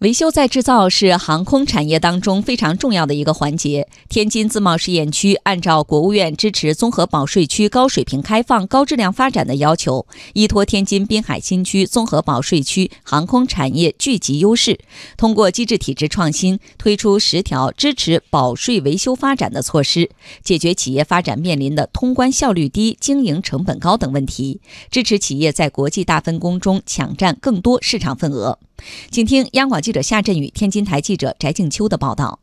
维修再制造是航空产业当中非常重要的一个环节。天津自贸试验区按照国务院支持综合保税区高水平开放、高质量发展的要求，依托天津滨海新区综合保税区航空产业聚集优势，通过机制体制创新，推出十条支持保税维修发展的措施，解决企业发展面临的通关效率低、经营成本高等问题，支持企业在国际大分工中抢占更多市场份额。请听央广记者夏振宇、天津台记者翟静秋的报道。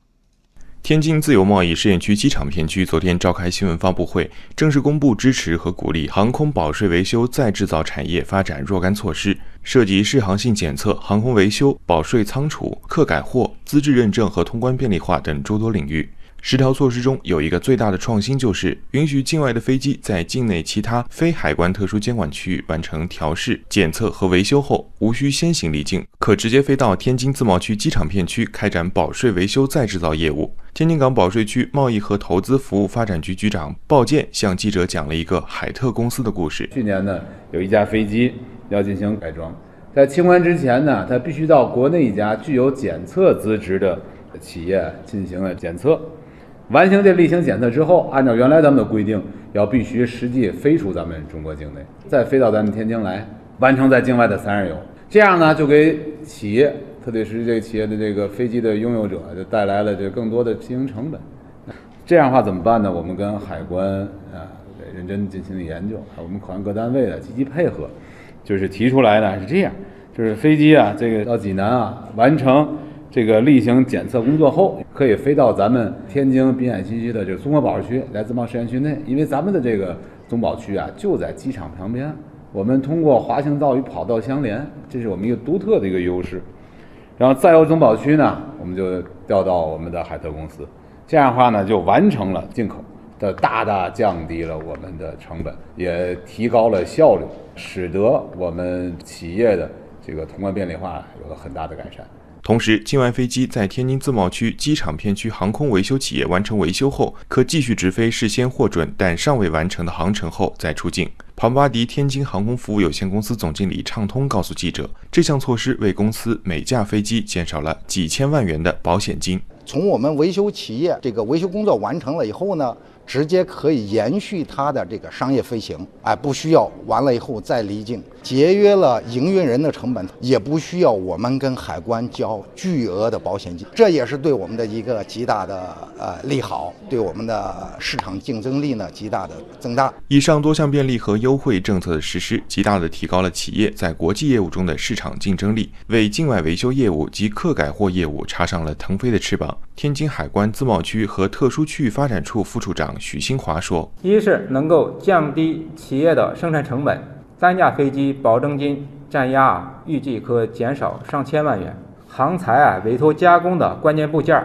天津自由贸易试验区机场片区昨天召开新闻发布会，正式公布支持和鼓励航空保税维修再制造产业发展若干措施，涉及适航性检测、航空维修、保税仓储、客改货、资质认证和通关便利化等诸多领域。十条措施中有一个最大的创新，就是允许境外的飞机在境内其他非海关特殊监管区域完成调试、检测和维修后，无需先行离境，可直接飞到天津自贸区机场片区开展保税维修再制造业务。天津港保税区贸易和投资服务发展局局长鲍建向记者讲了一个海特公司的故事。去年呢，有一架飞机要进行改装，在清关之前呢，它必须到国内一家具有检测资质的企业进行了检测。完成这例行检测之后，按照原来咱们的规定，要必须实际飞出咱们中国境内，再飞到咱们天津来，完成在境外的三日游。这样呢，就给企业，特别是这个企业的这个飞机的拥有者，就带来了这更多的经营成本。这样的话怎么办呢？我们跟海关啊认真进行了研究，还有我们口岸各单位的积极配合，就是提出来呢是这样，就是飞机啊，这个到济南啊完成。这个例行检测工作后，可以飞到咱们天津滨海新区的这个综合保税区来自贸试验区内，因为咱们的这个综保区啊就在机场旁边，我们通过滑行道与跑道相连，这是我们一个独特的一个优势。然后再由综保区呢，我们就调到我们的海特公司，这样的话呢，就完成了进口，的大大降低了我们的成本，也提高了效率，使得我们企业的这个通关便利化有了很大的改善。同时，境外飞机在天津自贸区机场片区航空维修企业完成维修后，可继续直飞事先获准但尚未完成的航程后再出境。庞巴迪天津航空服务有限公司总经理畅通告诉记者，这项措施为公司每架飞机减少了几千万元的保险金。从我们维修企业这个维修工作完成了以后呢？直接可以延续它的这个商业飞行，哎，不需要完了以后再离境，节约了营运人的成本，也不需要我们跟海关交巨额的保险金，这也是对我们的一个极大的呃利好，对我们的市场竞争力呢极大的增大。以上多项便利和优惠政策的实施，极大的提高了企业在国际业务中的市场竞争力，为境外维修业务及客改货业务插上了腾飞的翅膀。天津海关自贸区和特殊区域发展处副处长。许新华说：“一是能够降低企业的生产成本，单架飞机保证金占压预计可减少上千万元。航材啊，委托加工的关键部件，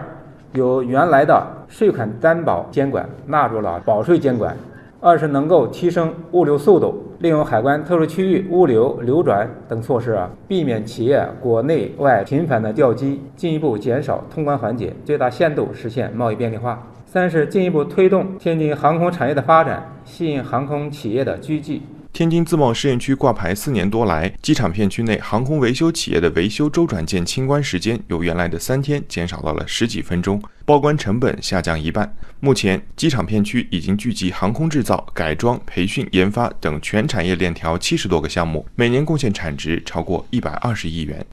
由原来的税款担保监管纳入了保税监管。二是能够提升物流速度，利用海关特殊区域物流流转等措施啊，避免企业国内外频繁的调机，进一步减少通关环节，最大限度实现贸易便利化。”三是进一步推动天津航空产业的发展，吸引航空企业的聚集。天津自贸试验区挂牌四年多来，机场片区内航空维修企业的维修周转件清关时间由原来的三天减少到了十几分钟，报关成本下降一半。目前，机场片区已经聚集航空制造、改装、培训、研发等全产业链条七十多个项目，每年贡献产值超过一百二十亿元。